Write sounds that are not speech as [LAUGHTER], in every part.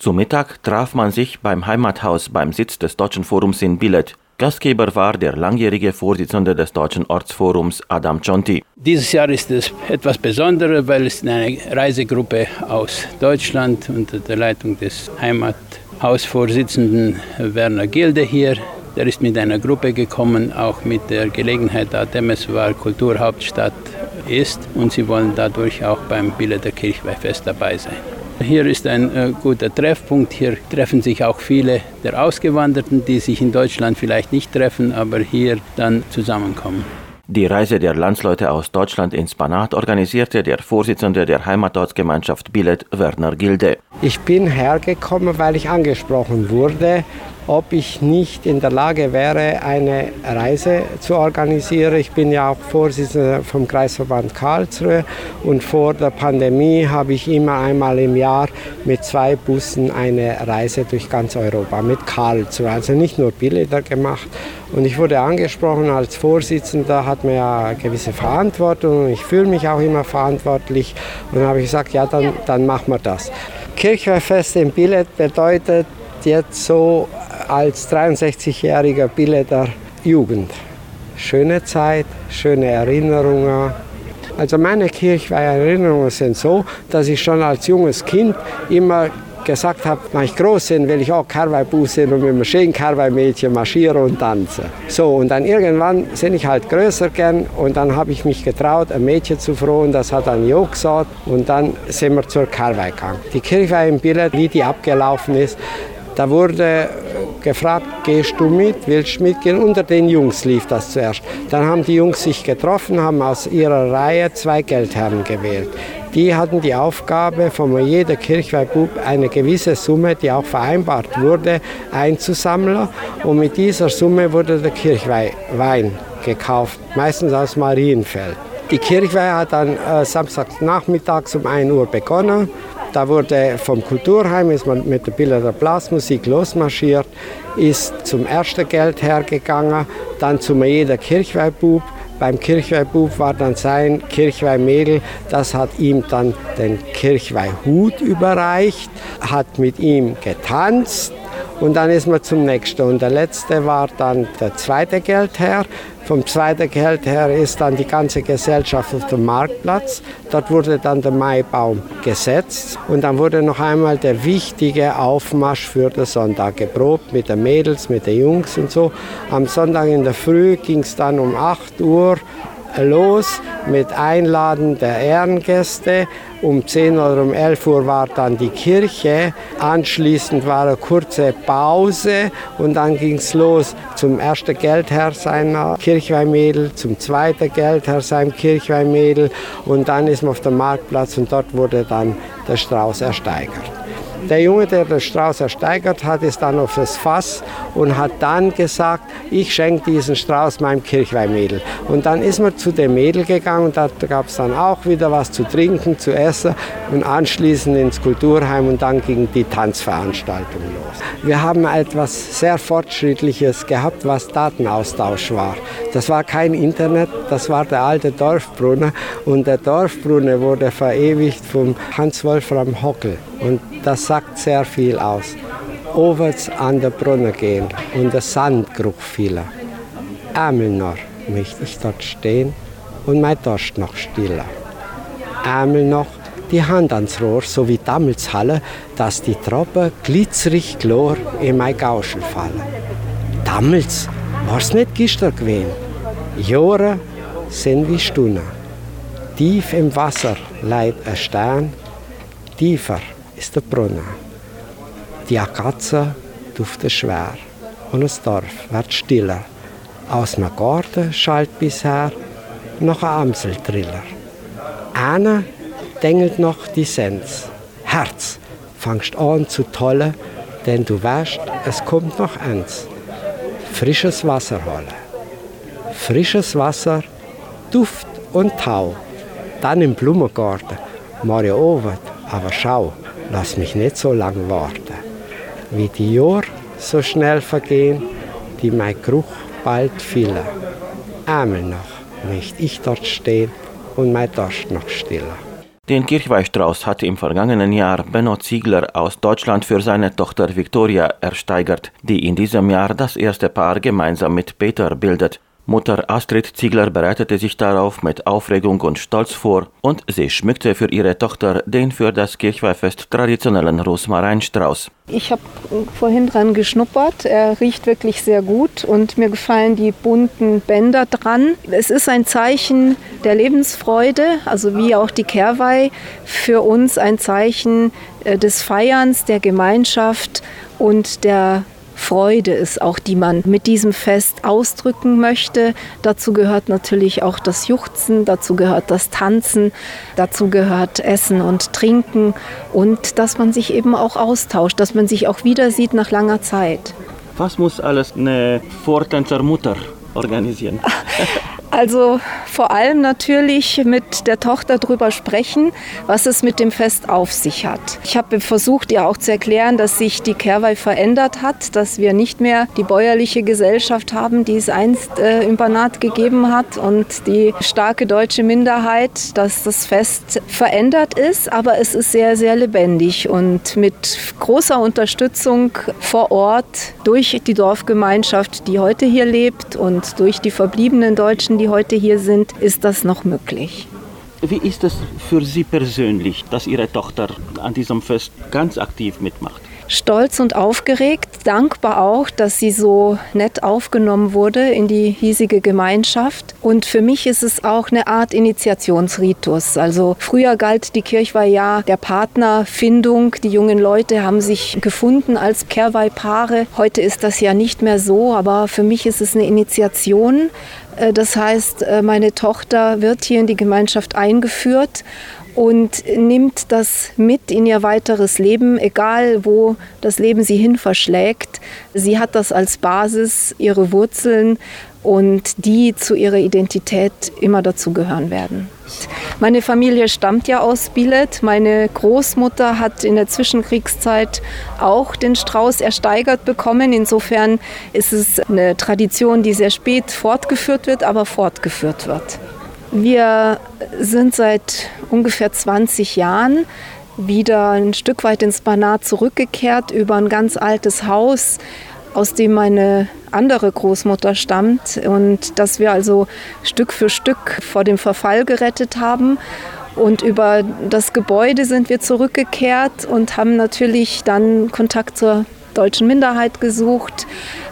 Zum Mittag traf man sich beim Heimathaus beim Sitz des Deutschen Forums in Billet. Gastgeber war der langjährige Vorsitzende des Deutschen Ortsforums Adam Conti. Dieses Jahr ist es etwas Besonderes, weil es eine Reisegruppe aus Deutschland unter der Leitung des Heimathausvorsitzenden Werner Gilde hier. Der ist mit einer Gruppe gekommen, auch mit der Gelegenheit, da Temeswar Kulturhauptstadt ist und sie wollen dadurch auch beim Billeter Kirchweihfest dabei sein. Hier ist ein äh, guter Treffpunkt. Hier treffen sich auch viele der Ausgewanderten, die sich in Deutschland vielleicht nicht treffen, aber hier dann zusammenkommen. Die Reise der Landsleute aus Deutschland ins Banat organisierte der Vorsitzende der Heimatortsgemeinschaft Billet, Werner Gilde. Ich bin hergekommen, weil ich angesprochen wurde ob ich nicht in der Lage wäre, eine Reise zu organisieren. Ich bin ja auch Vorsitzender vom Kreisverband Karlsruhe und vor der Pandemie habe ich immer einmal im Jahr mit zwei Bussen eine Reise durch ganz Europa mit Karlsruhe, also nicht nur Bilder gemacht. Und ich wurde angesprochen als Vorsitzender, hat mir ja gewisse Verantwortung und ich fühle mich auch immer verantwortlich. Und dann habe ich gesagt, ja, dann, dann machen wir das. Kirchweihfest in Billet bedeutet jetzt so als 63-jähriger Billeter Jugend. Schöne Zeit, schöne Erinnerungen. Also meine Kirchweih-Erinnerungen sind so, dass ich schon als junges Kind immer gesagt habe, wenn ich groß bin, will ich auch Karweihbuß sein und mit einem schönen Karweih-Mädchen marschieren und tanzen. So, und dann irgendwann bin ich halt größer gern und dann habe ich mich getraut, ein Mädchen zu fragen, das hat dann Jo gesagt und dann sind wir zur Karweih gegangen. Die Kirchweih im Billett, wie die abgelaufen ist, da wurde gefragt, gehst du mit, willst du mitgehen? Unter den Jungs lief das zuerst. Dann haben die Jungs sich getroffen, haben aus ihrer Reihe zwei Geldherren gewählt. Die hatten die Aufgabe, von jeder Kirchweihbub eine gewisse Summe, die auch vereinbart wurde, einzusammeln. Und mit dieser Summe wurde der Kirchweihwein gekauft, meistens aus Marienfeld. Die Kirchweih hat dann äh, Samstagnachmittags um 1 Uhr begonnen. Da wurde vom Kulturheim ist man mit der Bilder Blasmusik losmarschiert, ist zum ersten Geld hergegangen, dann zum jeder Kirchweihbub. Beim Kirchweihbub war dann sein Kirchweihmädel, das hat ihm dann den Kirchweihhut überreicht, hat mit ihm getanzt und dann ist man zum nächsten. Und der letzte war dann der zweite Geldherr. Vom zweiten Geld her ist dann die ganze Gesellschaft auf dem Marktplatz. Dort wurde dann der Maibaum gesetzt und dann wurde noch einmal der wichtige Aufmarsch für den Sonntag geprobt mit den Mädels, mit den Jungs und so. Am Sonntag in der Früh ging es dann um 8 Uhr los mit Einladen der Ehrengäste. Um 10 oder um 11 Uhr war dann die Kirche. Anschließend war eine kurze Pause und dann ging es los zum ersten Geldherr seiner Kirchweihmädel, zum zweiten Geldherr seinem Kirchweihmädel und dann ist man auf dem Marktplatz und dort wurde dann der Strauß ersteigert. Der Junge, der den Strauß ersteigert hat, ist dann auf das Fass und hat dann gesagt, ich schenke diesen Strauß meinem Kirchweihmädel. Und dann ist man zu dem Mädel gegangen und da gab es dann auch wieder was zu trinken, zu essen und anschließend ins Kulturheim und dann ging die Tanzveranstaltung los. Wir haben etwas sehr Fortschrittliches gehabt, was Datenaustausch war. Das war kein Internet, das war der alte Dorfbrunnen und der Dorfbrunnen wurde verewigt vom Hans-Wolfram Hockel. Und das sagt sehr viel aus. Overs an der Brunnen gehen und der Sandgeruch fiel. Einmal noch möchte ich dort stehen und mein Durst noch stillen. Einmal noch die Hand ans Rohr, so wie damals Halle, dass die Tropfen glitzerig chlor in mein Gauschel fallen. Damals war's nicht gestern gewesen. Jahre sind wie Stunden. Tief im Wasser leidet ein Stern, tiefer ist der Brunnen. Die Akazie duftet schwer und das Dorf wird stiller. Aus dem Garten schallt bisher noch ein Amseltriller. Einer dengelt noch die Sens. Herz, fangst an zu tollen, denn du weißt, es kommt noch eins. Frisches Wasser holen. Frisches Wasser, Duft und Tau. Dann im Blumengarten. Mario Ovet, aber schau, lass mich nicht so lange warten. Wie die Jahre so schnell vergehen, die mein Geruch bald füllen. Einmal noch möchte ich dort stehen und mein Durst noch stillen. Den Kirchweihstrauß hatte im vergangenen Jahr Benno Ziegler aus Deutschland für seine Tochter Victoria ersteigert, die in diesem Jahr das erste Paar gemeinsam mit Peter bildet. Mutter Astrid Ziegler bereitete sich darauf mit Aufregung und Stolz vor und sie schmückte für ihre Tochter den für das Kirchweihfest traditionellen Rosmarinstrauß. Ich habe vorhin dran geschnuppert. Er riecht wirklich sehr gut und mir gefallen die bunten Bänder dran. Es ist ein Zeichen der Lebensfreude, also wie auch die Kehrweih für uns ein Zeichen äh, des Feierns, der Gemeinschaft und der Freude ist auch, die man mit diesem Fest ausdrücken möchte. Dazu gehört natürlich auch das Juchzen, dazu gehört das Tanzen, dazu gehört Essen und Trinken und dass man sich eben auch austauscht, dass man sich auch wieder sieht nach langer Zeit. Was muss alles eine Vortänzermutter organisieren? [LAUGHS] Also vor allem natürlich mit der Tochter darüber sprechen, was es mit dem Fest auf sich hat. Ich habe versucht, ihr auch zu erklären, dass sich die Kerwei verändert hat, dass wir nicht mehr die bäuerliche Gesellschaft haben, die es einst äh, im Banat gegeben hat und die starke deutsche Minderheit, dass das Fest verändert ist, aber es ist sehr, sehr lebendig und mit großer Unterstützung vor Ort durch die Dorfgemeinschaft, die heute hier lebt und durch die verbliebenen Deutschen, die heute hier sind, ist das noch möglich. Wie ist es für Sie persönlich, dass Ihre Tochter an diesem Fest ganz aktiv mitmacht? Stolz und aufgeregt, dankbar auch, dass sie so nett aufgenommen wurde in die hiesige Gemeinschaft. Und für mich ist es auch eine Art Initiationsritus. Also früher galt die Kirchweih ja der Partnerfindung. Die jungen Leute haben sich gefunden als Kehrweihpaare. Heute ist das ja nicht mehr so, aber für mich ist es eine Initiation. Äh, das heißt, äh, meine Tochter wird hier in die Gemeinschaft eingeführt und nimmt das mit in ihr weiteres Leben, egal wo das Leben sie hin verschlägt. Sie hat das als Basis, ihre Wurzeln und die zu ihrer Identität immer dazugehören werden. Meine Familie stammt ja aus Bilet. Meine Großmutter hat in der Zwischenkriegszeit auch den Strauß ersteigert bekommen. Insofern ist es eine Tradition, die sehr spät fortgeführt wird, aber fortgeführt wird. Wir sind seit ungefähr 20 Jahren wieder ein Stück weit ins Banat zurückgekehrt über ein ganz altes Haus, aus dem meine andere Großmutter stammt und das wir also Stück für Stück vor dem Verfall gerettet haben. Und über das Gebäude sind wir zurückgekehrt und haben natürlich dann Kontakt zur deutschen Minderheit gesucht,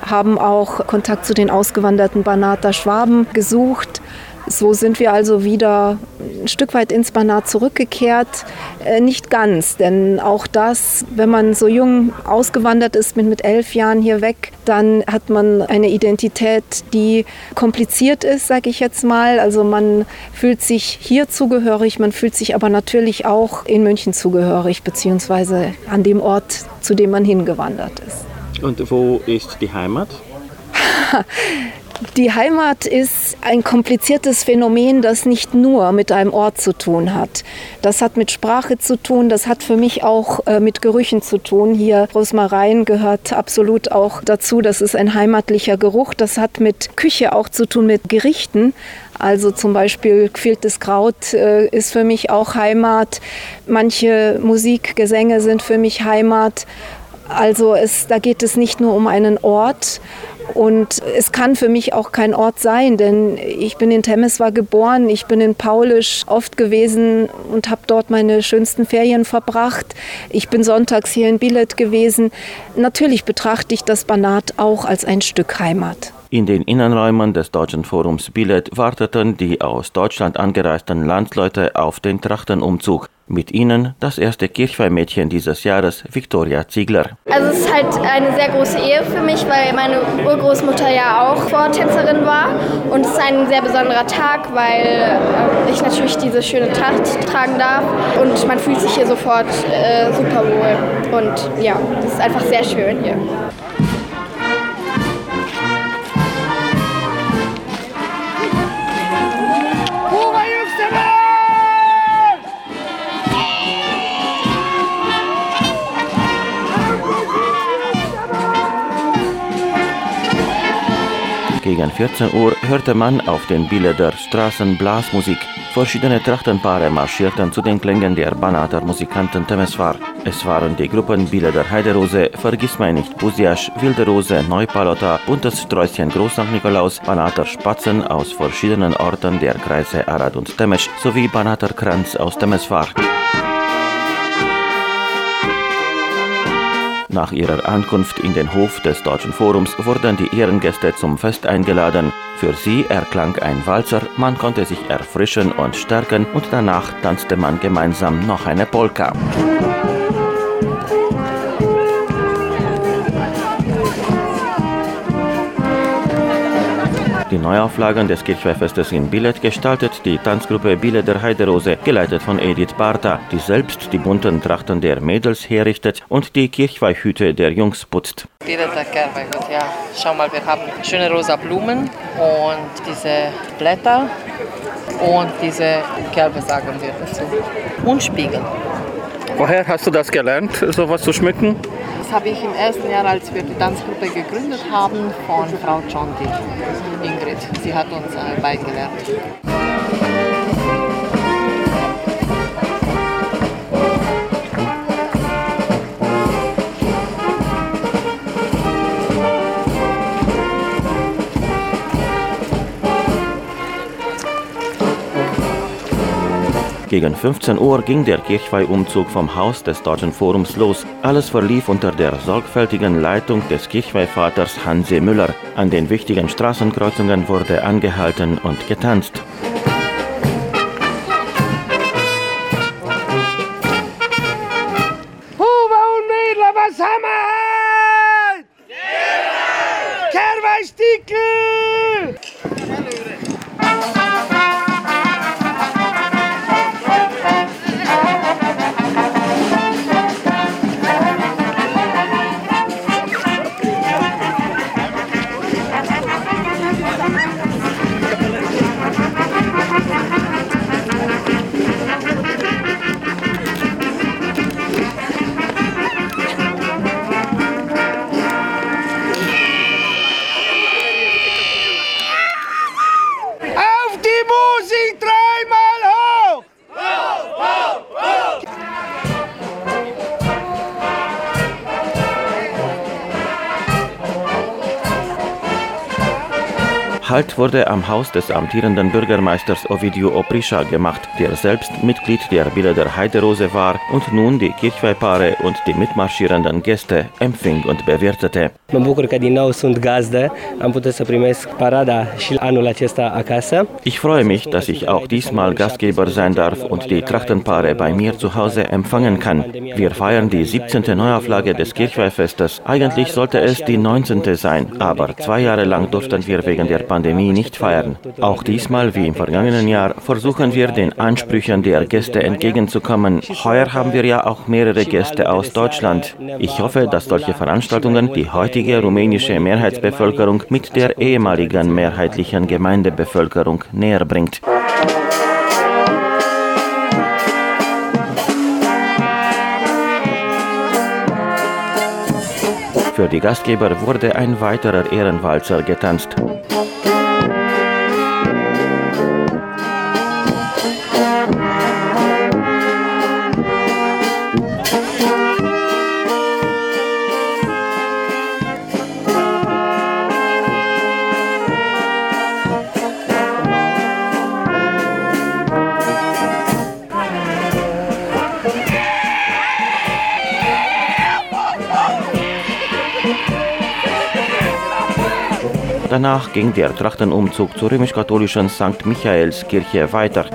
haben auch Kontakt zu den ausgewanderten Banater Schwaben gesucht so sind wir also wieder ein Stück weit ins Banat zurückgekehrt. Äh, nicht ganz, denn auch das, wenn man so jung ausgewandert ist, mit, mit elf Jahren hier weg, dann hat man eine Identität, die kompliziert ist, sage ich jetzt mal. Also man fühlt sich hier zugehörig, man fühlt sich aber natürlich auch in München zugehörig, beziehungsweise an dem Ort, zu dem man hingewandert ist. Und wo ist die Heimat? [LAUGHS] Die Heimat ist ein kompliziertes Phänomen, das nicht nur mit einem Ort zu tun hat. Das hat mit Sprache zu tun, das hat für mich auch äh, mit Gerüchen zu tun. Hier Rosmarin gehört absolut auch dazu. Das ist ein heimatlicher Geruch. Das hat mit Küche auch zu tun, mit Gerichten. Also zum Beispiel gefühltes Kraut äh, ist für mich auch Heimat. Manche Musikgesänge sind für mich Heimat. Also es, da geht es nicht nur um einen Ort, und es kann für mich auch kein Ort sein, denn ich bin in Temeswar geboren, ich bin in Paulisch oft gewesen und habe dort meine schönsten Ferien verbracht. Ich bin sonntags hier in Bilet gewesen. Natürlich betrachte ich das Banat auch als ein Stück Heimat. In den Innenräumen des Deutschen Forums Bilet warteten die aus Deutschland angereisten Landsleute auf den Trachtenumzug. Mit ihnen das erste Kirchweihmädchen dieses Jahres, Viktoria Ziegler. Also es ist halt eine sehr große Ehe für mich, weil meine Urgroßmutter ja auch Vortänzerin war. Und es ist ein sehr besonderer Tag, weil äh, ich natürlich diese schöne Tracht tragen darf. Und man fühlt sich hier sofort äh, super wohl. Und ja, es ist einfach sehr schön hier. Gegen 14 Uhr hörte man auf den Billeder Straßen Blasmusik. Verschiedene Trachtenpaare marschierten zu den Klängen der Banater Musikanten Temeswar. Es waren die Gruppen Biele der Heiderose, Vergissmeinnicht Busiasch, Wilde Rose, Neupalota, Buntes Sträußchen Groß St. Nikolaus, Banater Spatzen aus verschiedenen Orten der Kreise Arad und Temesch sowie Banater Kranz aus Temeswar. Nach ihrer Ankunft in den Hof des Deutschen Forums wurden die Ehrengäste zum Fest eingeladen. Für sie erklang ein Walzer, man konnte sich erfrischen und stärken und danach tanzte man gemeinsam noch eine Polka. Neuauflagen des Kirchweihfestes in Bilet gestaltet die Tanzgruppe Bille der Heiderose, geleitet von Edith Bartha, die selbst die bunten Trachten der Mädels herrichtet und die Kirchweihhüte der Jungs putzt. Bilet der Kirchweihhut, ja. Schau mal, wir haben schöne rosa Blumen und diese Blätter und diese Kerbe, sagen wir dazu. Und Spiegel. Woher hast du das gelernt, sowas zu schmücken? Das habe ich im ersten Jahr, als wir die Tanzgruppe gegründet haben, von Frau Chonti, Ingrid. Sie hat uns beigelernt. Gegen 15 Uhr ging der Kirchweihumzug vom Haus des Deutschen Forums los. Alles verlief unter der sorgfältigen Leitung des Kirchweihvaters Hanse Müller. An den wichtigen Straßenkreuzungen wurde angehalten und getanzt. Wurde am Haus des amtierenden Bürgermeisters Ovidio Oprischa gemacht, der selbst Mitglied der Bille der Heiderose war und nun die Kirchweihpaare und die mitmarschierenden Gäste empfing und bewirtete. Mă bucur că din nou sunt gazdă, am putut să primesc parada și anul acesta acasă. Ich freue mich, dass ich auch diesmal Gastgeber sein darf und die Trachtenpaare bei mir zu Hause empfangen kann. Wir feiern die 17. Neuauflage des Kirchweihfestes. Eigentlich sollte es die 19. sein, aber zwei Jahre lang durften wir wegen der Pandemie nicht feiern. Auch diesmal, wie im vergangenen Jahr, versuchen wir den Ansprüchen der Gäste entgegenzukommen. Heuer haben wir ja auch mehrere Gäste aus Deutschland. Ich hoffe, dass solche Veranstaltungen die heutige rumänische Mehrheitsbevölkerung mit der ehemaligen mehrheitlichen Gemeindebevölkerung näher bringt. Für die Gastgeber wurde ein weiterer Ehrenwalzer getanzt. Danach ging der Trachtenumzug zur römisch-katholischen St. Michaelskirche weiter.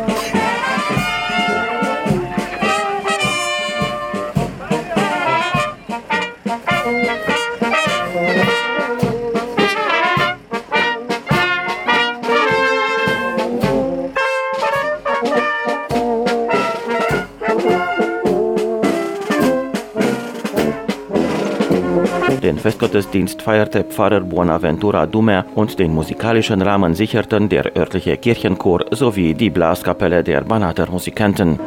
Festgottesdienst feierte Pfarrer Buonaventura Dumer und den musikalischen Rahmen sicherten der örtliche Kirchenchor sowie die Blaskapelle der Banater Musikanten.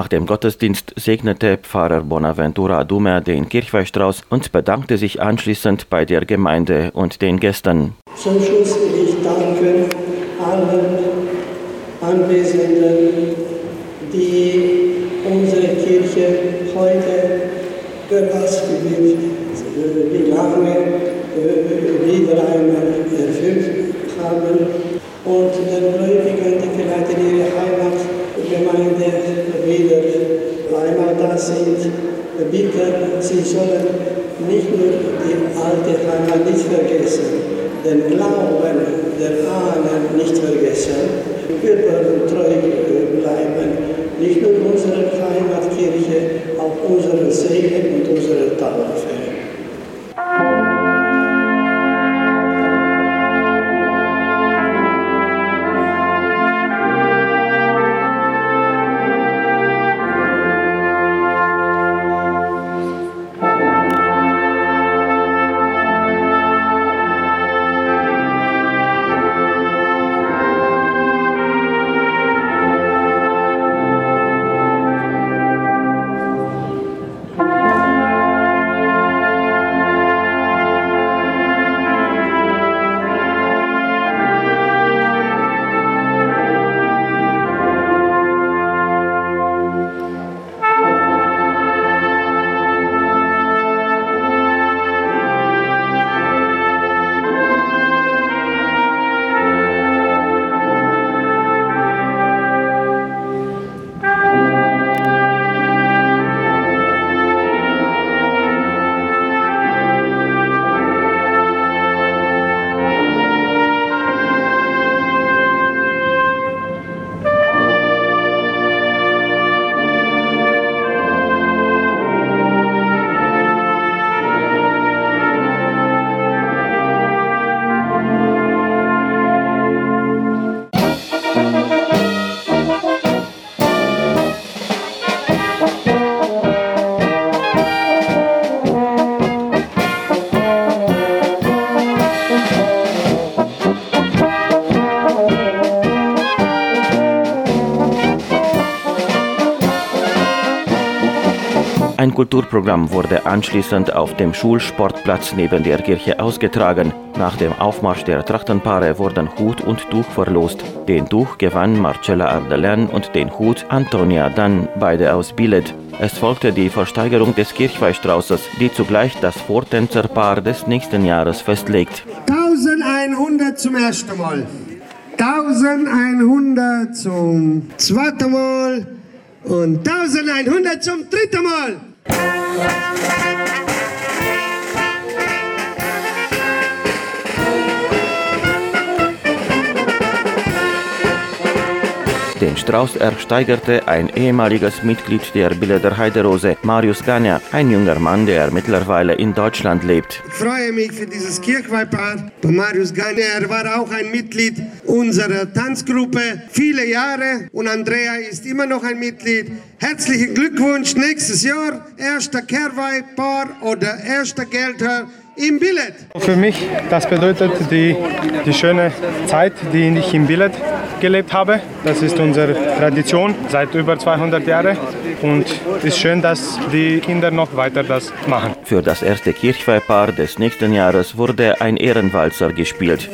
Nach dem Gottesdienst segnete Pfarrer Bonaventura Dumer den Kirchweihstrauß und bedankte sich anschließend bei der Gemeinde und den Gästen. Zum Schluss will ich danken allen Anwesenden, die unsere Kirche heute belastet wird, wie lange wieder einmal erfüllt haben und den Gläubigen, die vielleicht in ihre Heimatgemeinde wieder einmal da sind, bitten, sie sollen nicht nur die alte Heimat nicht vergessen, den Glauben der Ahnen nicht vergessen. Wir wollen treu bleiben, nicht nur unserer Heimatkirche, auch unserer Seele und unserer Taufe. Ein Kulturprogramm wurde anschließend auf dem Schulsportplatz neben der Kirche ausgetragen. Nach dem Aufmarsch der Trachtenpaare wurden Hut und Tuch verlost. Den Tuch gewann Marcella Ardelen und den Hut Antonia Dann, beide aus Bilet. Es folgte die Versteigerung des Kirchweihstraußes, die zugleich das Vortänzerpaar des nächsten Jahres festlegt. 1100 zum ersten Mal. 1100 zum zweiten Mal und 1100 zum dritten Mal. Thank you. Den Strauß ersteigerte ein ehemaliges Mitglied der Bilder Heiderose, Marius Gania, ein junger Mann, der mittlerweile in Deutschland lebt. Ich freue mich für dieses Kirchweihpaar. Marius Gania, er war auch ein Mitglied unserer Tanzgruppe viele Jahre und Andrea ist immer noch ein Mitglied. Herzlichen Glückwunsch nächstes Jahr, erster Kehrweihpaar oder erster Geldherr im Billett. Für mich, das bedeutet die, die schöne Zeit, die ich im Billett gelebt habe. Das ist unsere Tradition seit über 200 Jahren und es ist schön, dass die Kinder noch weiter das machen. Für das erste Kirchweihpaar des nächsten Jahres wurde ein Ehrenwalzer gespielt.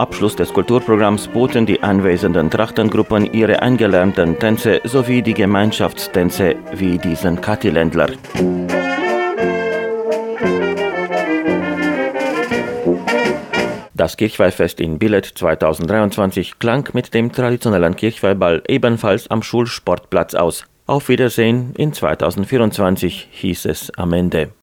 Abschluss des Kulturprogramms boten die anwesenden Trachtengruppen ihre eingelernten Tänze sowie die Gemeinschaftstänze wie diesen Katiländler. Das Kirchweihfest in Billet 2023 klang mit dem traditionellen Kirchweihball ebenfalls am Schulsportplatz aus. Auf Wiedersehen in 2024 hieß es am Ende.